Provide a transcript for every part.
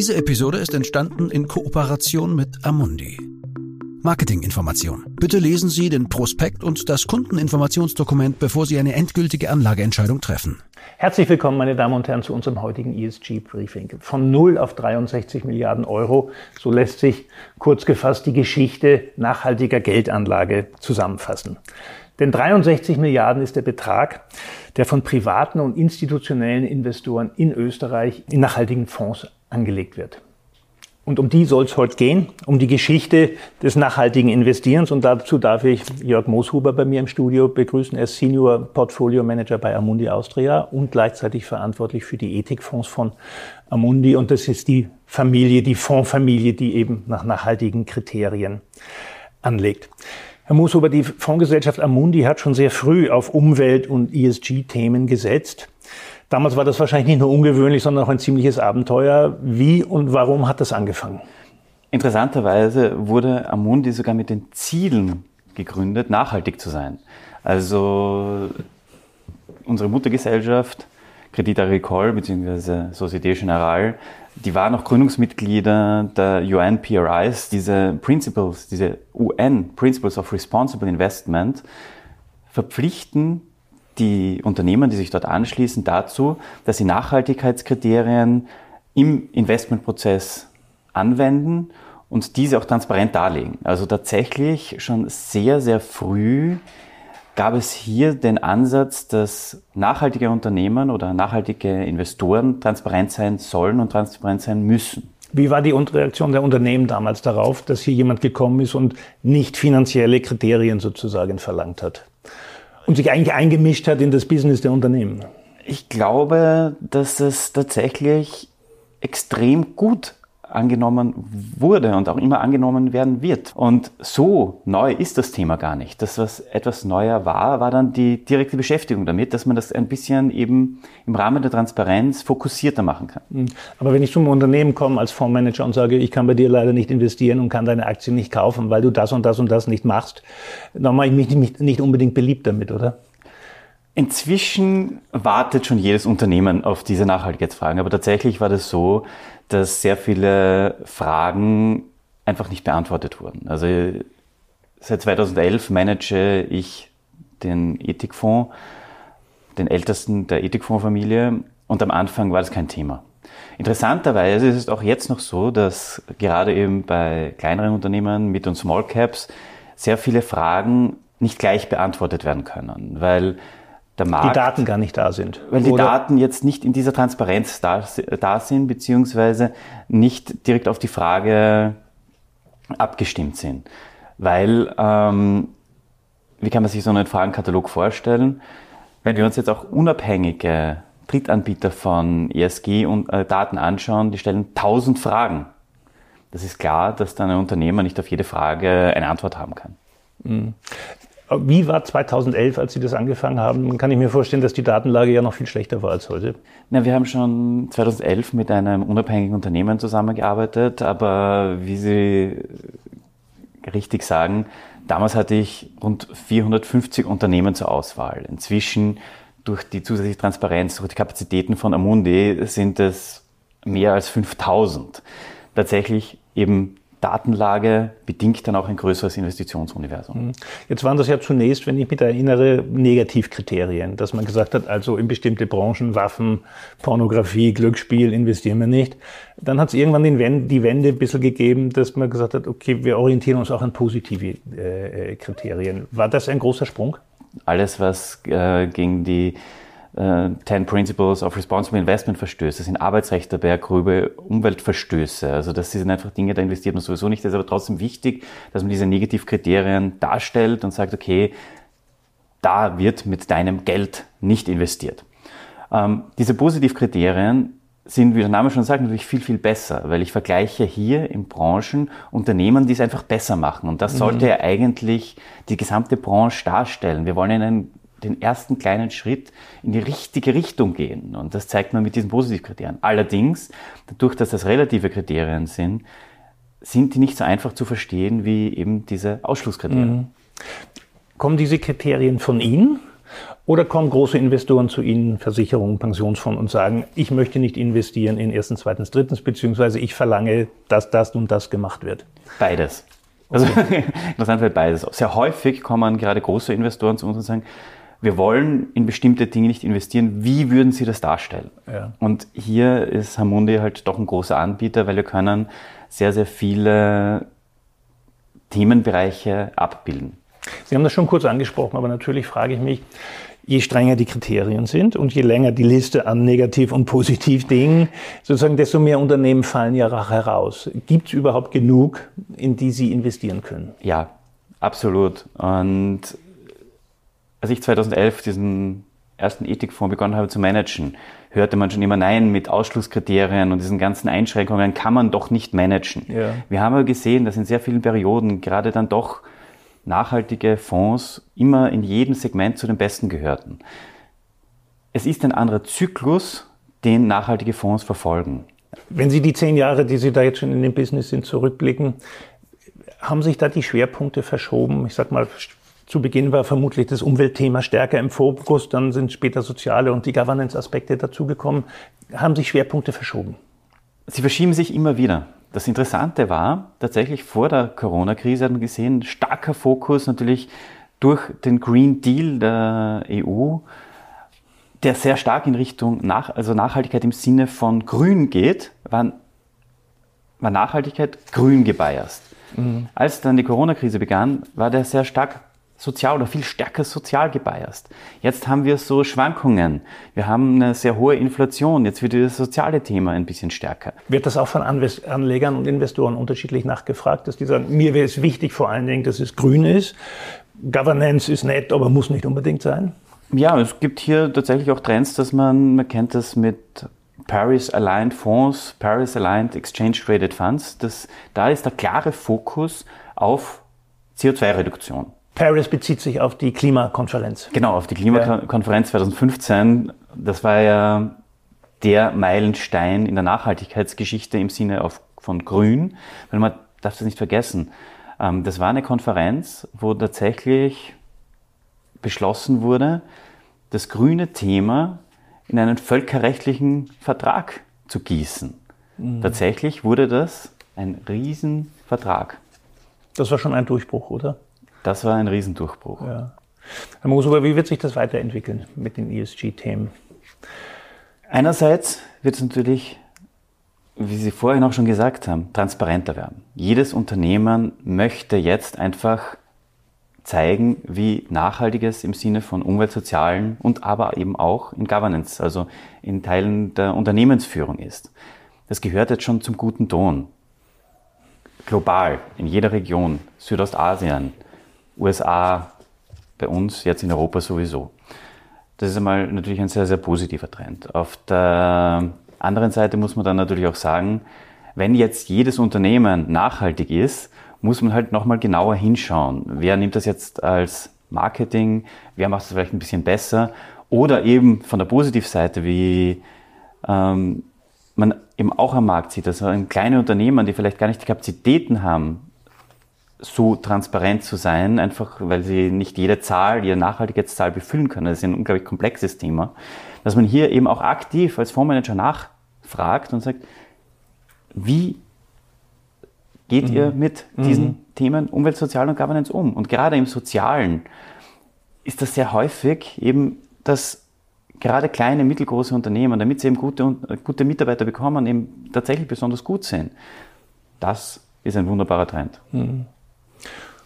Diese Episode ist entstanden in Kooperation mit Amundi. Marketinginformation. Bitte lesen Sie den Prospekt und das Kundeninformationsdokument, bevor Sie eine endgültige Anlageentscheidung treffen. Herzlich willkommen, meine Damen und Herren, zu unserem heutigen ESG-Briefing. Von 0 auf 63 Milliarden Euro, so lässt sich kurz gefasst die Geschichte nachhaltiger Geldanlage zusammenfassen. Denn 63 Milliarden ist der Betrag, der von privaten und institutionellen Investoren in Österreich in nachhaltigen Fonds angelegt wird. Und um die soll es heute gehen, um die Geschichte des nachhaltigen Investierens. Und dazu darf ich Jörg Mooshuber bei mir im Studio begrüßen. Er ist Senior Portfolio Manager bei Amundi Austria und gleichzeitig verantwortlich für die Ethikfonds von Amundi. Und das ist die Familie, die Fondsfamilie, die eben nach nachhaltigen Kriterien anlegt. Herr Mooshuber, die Fondsgesellschaft Amundi hat schon sehr früh auf Umwelt- und ESG-Themen gesetzt. Damals war das wahrscheinlich nicht nur ungewöhnlich, sondern auch ein ziemliches Abenteuer. Wie und warum hat das angefangen? Interessanterweise wurde Amundi sogar mit den Zielen gegründet, nachhaltig zu sein. Also unsere Muttergesellschaft, Credit Agricole bzw. Société Générale, die waren auch Gründungsmitglieder der UN PRIs, diese Principles, diese UN Principles of Responsible Investment, verpflichten die Unternehmen, die sich dort anschließen, dazu, dass sie Nachhaltigkeitskriterien im Investmentprozess anwenden und diese auch transparent darlegen. Also tatsächlich schon sehr, sehr früh gab es hier den Ansatz, dass nachhaltige Unternehmen oder nachhaltige Investoren transparent sein sollen und transparent sein müssen. Wie war die Reaktion der Unternehmen damals darauf, dass hier jemand gekommen ist und nicht finanzielle Kriterien sozusagen verlangt hat? Und sich eigentlich eingemischt hat in das Business der Unternehmen? Ich glaube, dass es tatsächlich extrem gut angenommen wurde und auch immer angenommen werden wird. Und so neu ist das Thema gar nicht. Das, was etwas neuer war, war dann die direkte Beschäftigung damit, dass man das ein bisschen eben im Rahmen der Transparenz fokussierter machen kann. Hm. Aber wenn ich zum Unternehmen komme als Fondsmanager und sage, ich kann bei dir leider nicht investieren und kann deine Aktien nicht kaufen, weil du das und das und das nicht machst, dann mache ich mich nicht unbedingt beliebt damit, oder? Inzwischen wartet schon jedes Unternehmen auf diese Nachhaltigkeitsfragen, aber tatsächlich war das so, dass sehr viele Fragen einfach nicht beantwortet wurden. Also seit 2011 manage ich den Ethikfonds, den ältesten der Ethikfondsfamilie und am Anfang war das kein Thema. Interessanterweise ist es auch jetzt noch so, dass gerade eben bei kleineren Unternehmen, Mid- und Small Caps, sehr viele Fragen nicht gleich beantwortet werden können, weil der Markt. Die Daten gar nicht da sind. Weil die Daten jetzt nicht in dieser Transparenz da, da sind, beziehungsweise nicht direkt auf die Frage abgestimmt sind. Weil, ähm, wie kann man sich so einen Fragenkatalog vorstellen? Wenn wir uns jetzt auch unabhängige Drittanbieter von ESG und äh, Daten anschauen, die stellen tausend Fragen. Das ist klar, dass dann ein Unternehmer nicht auf jede Frage eine Antwort haben kann. Wie war 2011, als Sie das angefangen haben? Kann ich mir vorstellen, dass die Datenlage ja noch viel schlechter war als heute. Na, wir haben schon 2011 mit einem unabhängigen Unternehmen zusammengearbeitet, aber wie Sie richtig sagen, damals hatte ich rund 450 Unternehmen zur Auswahl. Inzwischen durch die zusätzliche Transparenz, durch die Kapazitäten von Amundi sind es mehr als 5000. Tatsächlich eben Datenlage bedingt dann auch ein größeres Investitionsuniversum. Mhm. Jetzt waren das ja zunächst, wenn ich mich erinnere, Negativkriterien, dass man gesagt hat, also in bestimmte Branchen, Waffen, Pornografie, Glücksspiel investieren wir nicht. Dann hat es irgendwann die Wende ein bisschen gegeben, dass man gesagt hat, okay, wir orientieren uns auch an positive äh, Kriterien. War das ein großer Sprung? Alles, was äh, gegen die äh, Ten Principles of Responsible Investment Verstöße, das sind Arbeitsrecht dabei, gröbe Umweltverstöße. Also das sind einfach Dinge, da investiert man sowieso nicht. Das ist aber trotzdem wichtig, dass man diese Negativkriterien darstellt und sagt, okay, da wird mit deinem Geld nicht investiert. Ähm, diese Positivkriterien sind, wie der Name schon sagt, natürlich viel, viel besser, weil ich vergleiche hier in Branchen Unternehmen, die es einfach besser machen. Und das sollte mhm. ja eigentlich die gesamte Branche darstellen. Wir wollen einen den ersten kleinen Schritt in die richtige Richtung gehen. Und das zeigt man mit diesen Positivkriterien. Allerdings, dadurch, dass das relative Kriterien sind, sind die nicht so einfach zu verstehen wie eben diese Ausschlusskriterien. Mhm. Kommen diese Kriterien von Ihnen? Oder kommen große Investoren zu Ihnen, Versicherungen, Pensionsfonds und sagen, ich möchte nicht investieren in erstens, zweitens, drittens, beziehungsweise ich verlange, dass das und das gemacht wird? Beides. Also okay. interessant wird beides. Sehr häufig kommen gerade große Investoren zu uns und sagen, wir wollen in bestimmte Dinge nicht investieren. Wie würden Sie das darstellen? Ja. Und hier ist Hamundi halt doch ein großer Anbieter, weil wir können sehr, sehr viele Themenbereiche abbilden. Sie haben das schon kurz angesprochen, aber natürlich frage ich mich, je strenger die Kriterien sind und je länger die Liste an Negativ- und Positiv-Dingen, sozusagen, desto mehr Unternehmen fallen ja heraus. Gibt es überhaupt genug, in die Sie investieren können? Ja, absolut. Und als ich 2011 diesen ersten Ethikfonds begonnen habe zu managen, hörte man schon immer, nein, mit Ausschlusskriterien und diesen ganzen Einschränkungen kann man doch nicht managen. Ja. Wir haben aber gesehen, dass in sehr vielen Perioden gerade dann doch nachhaltige Fonds immer in jedem Segment zu den besten gehörten. Es ist ein anderer Zyklus, den nachhaltige Fonds verfolgen. Wenn Sie die zehn Jahre, die Sie da jetzt schon in dem Business sind, zurückblicken, haben sich da die Schwerpunkte verschoben? Ich sag mal, zu Beginn war vermutlich das Umweltthema stärker im Fokus, dann sind später soziale und die Governance-Aspekte dazugekommen. Haben sich Schwerpunkte verschoben? Sie verschieben sich immer wieder. Das Interessante war, tatsächlich vor der Corona-Krise hat man gesehen, starker Fokus natürlich durch den Green Deal der EU, der sehr stark in Richtung nach, also Nachhaltigkeit im Sinne von Grün geht, war, war Nachhaltigkeit grün gebiased. Mhm. Als dann die Corona-Krise begann, war der sehr stark sozial oder viel stärker sozial gebiased. Jetzt haben wir so Schwankungen. Wir haben eine sehr hohe Inflation. Jetzt wird das soziale Thema ein bisschen stärker. Wird das auch von Anlegern und Investoren unterschiedlich nachgefragt, dass die sagen, mir wäre es wichtig vor allen Dingen, dass es grün ist. Governance ist nett, aber muss nicht unbedingt sein? Ja, es gibt hier tatsächlich auch Trends, dass man, man kennt das mit Paris-Aligned Fonds, Paris-Aligned Exchange-Traded Funds. Das, da ist der klare Fokus auf CO2-Reduktion. Paris bezieht sich auf die Klimakonferenz. Genau, auf die Klimakonferenz 2015. Das war ja der Meilenstein in der Nachhaltigkeitsgeschichte im Sinne auf, von Grün. Weil man darf das nicht vergessen. Ähm, das war eine Konferenz, wo tatsächlich beschlossen wurde, das grüne Thema in einen völkerrechtlichen Vertrag zu gießen. Mhm. Tatsächlich wurde das ein Riesenvertrag. Das war schon ein Durchbruch, oder? Das war ein Riesendurchbruch. Ja. Herr Mosuber, wie wird sich das weiterentwickeln mit den ESG-Themen? Einerseits wird es natürlich, wie Sie vorhin auch schon gesagt haben, transparenter werden. Jedes Unternehmen möchte jetzt einfach zeigen, wie nachhaltig es im Sinne von umweltsozialen und aber eben auch in Governance, also in Teilen der Unternehmensführung ist. Das gehört jetzt schon zum guten Ton. Global, in jeder Region, Südostasien, USA, bei uns, jetzt in Europa sowieso. Das ist einmal natürlich ein sehr, sehr positiver Trend. Auf der anderen Seite muss man dann natürlich auch sagen, wenn jetzt jedes Unternehmen nachhaltig ist, muss man halt nochmal genauer hinschauen. Wer nimmt das jetzt als Marketing? Wer macht es vielleicht ein bisschen besser? Oder eben von der Positivseite, wie ähm, man eben auch am Markt sieht, also kleine Unternehmen, die vielleicht gar nicht die Kapazitäten haben, so transparent zu sein, einfach weil sie nicht jede Zahl, jede Nachhaltigkeitszahl befüllen können. Das ist ein unglaublich komplexes Thema. Dass man hier eben auch aktiv als Fondsmanager nachfragt und sagt, wie geht mhm. ihr mit diesen mhm. Themen Umwelt, Sozial und Governance um? Und gerade im Sozialen ist das sehr häufig eben, dass gerade kleine, mittelgroße Unternehmen, damit sie eben gute, gute Mitarbeiter bekommen, eben tatsächlich besonders gut sind. Das ist ein wunderbarer Trend. Mhm.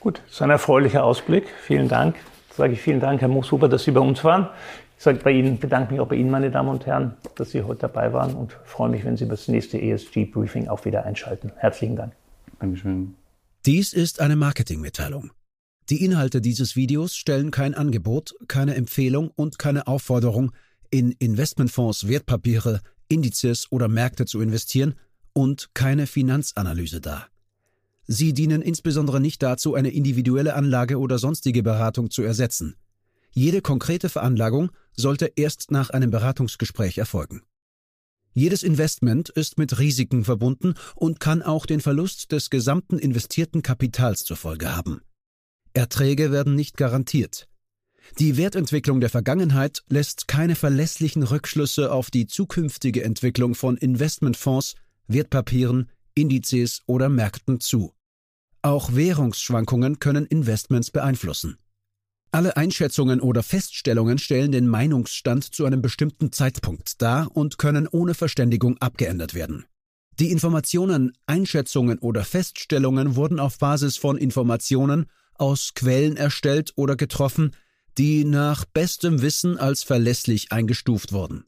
Gut, das ist ein erfreulicher Ausblick. Vielen Dank. Jetzt sage ich vielen Dank, Herr Mooshuber, dass Sie bei uns waren. Ich sage bei Ihnen, bedanke mich auch bei Ihnen, meine Damen und Herren, dass Sie heute dabei waren und freue mich, wenn Sie das nächste ESG-Briefing auch wieder einschalten. Herzlichen Dank. Dankeschön. Dies ist eine Marketingmitteilung. Die Inhalte dieses Videos stellen kein Angebot, keine Empfehlung und keine Aufforderung, in Investmentfonds, Wertpapiere, Indizes oder Märkte zu investieren und keine Finanzanalyse dar. Sie dienen insbesondere nicht dazu, eine individuelle Anlage oder sonstige Beratung zu ersetzen. Jede konkrete Veranlagung sollte erst nach einem Beratungsgespräch erfolgen. Jedes Investment ist mit Risiken verbunden und kann auch den Verlust des gesamten investierten Kapitals zur Folge haben. Erträge werden nicht garantiert. Die Wertentwicklung der Vergangenheit lässt keine verlässlichen Rückschlüsse auf die zukünftige Entwicklung von Investmentfonds, Wertpapieren, Indizes oder Märkten zu. Auch Währungsschwankungen können Investments beeinflussen. Alle Einschätzungen oder Feststellungen stellen den Meinungsstand zu einem bestimmten Zeitpunkt dar und können ohne Verständigung abgeändert werden. Die Informationen, Einschätzungen oder Feststellungen wurden auf Basis von Informationen aus Quellen erstellt oder getroffen, die nach bestem Wissen als verlässlich eingestuft wurden.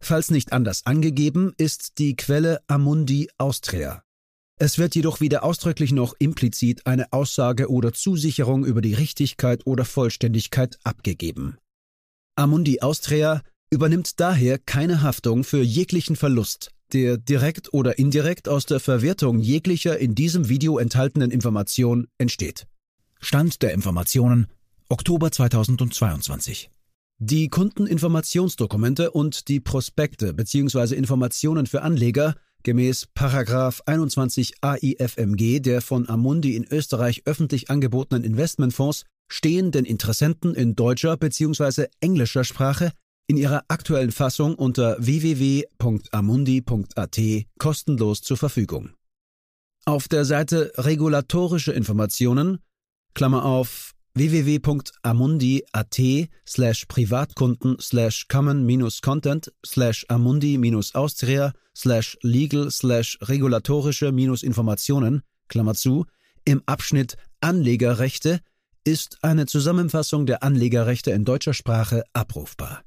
Falls nicht anders angegeben, ist die Quelle Amundi Austria. Es wird jedoch weder ausdrücklich noch implizit eine Aussage oder Zusicherung über die Richtigkeit oder Vollständigkeit abgegeben. Amundi Austria übernimmt daher keine Haftung für jeglichen Verlust, der direkt oder indirekt aus der Verwertung jeglicher in diesem Video enthaltenen Information entsteht. Stand der Informationen Oktober 2022. Die Kundeninformationsdokumente und die Prospekte bzw. Informationen für Anleger gemäß Paragraph 21 AIFMG der von Amundi in Österreich öffentlich angebotenen Investmentfonds stehen den Interessenten in deutscher bzw. englischer Sprache in ihrer aktuellen Fassung unter www.amundi.at kostenlos zur Verfügung. Auf der Seite Regulatorische Informationen, Klammer auf www.amundi.at slash Privatkunden slash common-content slash amundi-austria slash legal slash regulatorische-informationen, Klammer zu, im Abschnitt Anlegerrechte ist eine Zusammenfassung der Anlegerrechte in deutscher Sprache abrufbar.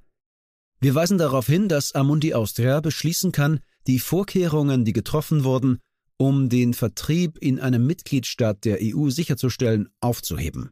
Wir weisen darauf hin, dass Amundi Austria beschließen kann, die Vorkehrungen, die getroffen wurden, um den Vertrieb in einem Mitgliedstaat der EU sicherzustellen, aufzuheben.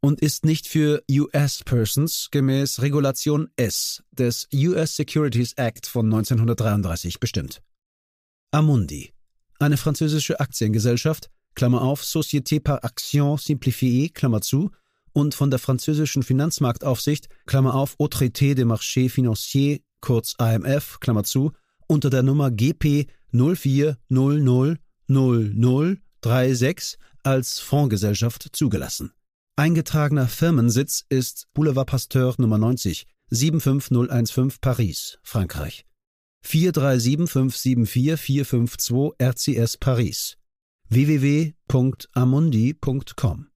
und ist nicht für US Persons gemäß Regulation S des US Securities Act von 1933 bestimmt. Amundi, eine französische Aktiengesellschaft, Klammer auf, Société par Action Simplifiée, Klammer zu, und von der französischen Finanzmarktaufsicht, Klammer auf, Autorité des Marchés Financiers, kurz AMF, Klammer zu, unter der Nummer GP 04000036 als Fondsgesellschaft zugelassen. Eingetragener Firmensitz ist Boulevard Pasteur Nummer 90, 75015 Paris, Frankreich. 437574452 RCS Paris. www.amundi.com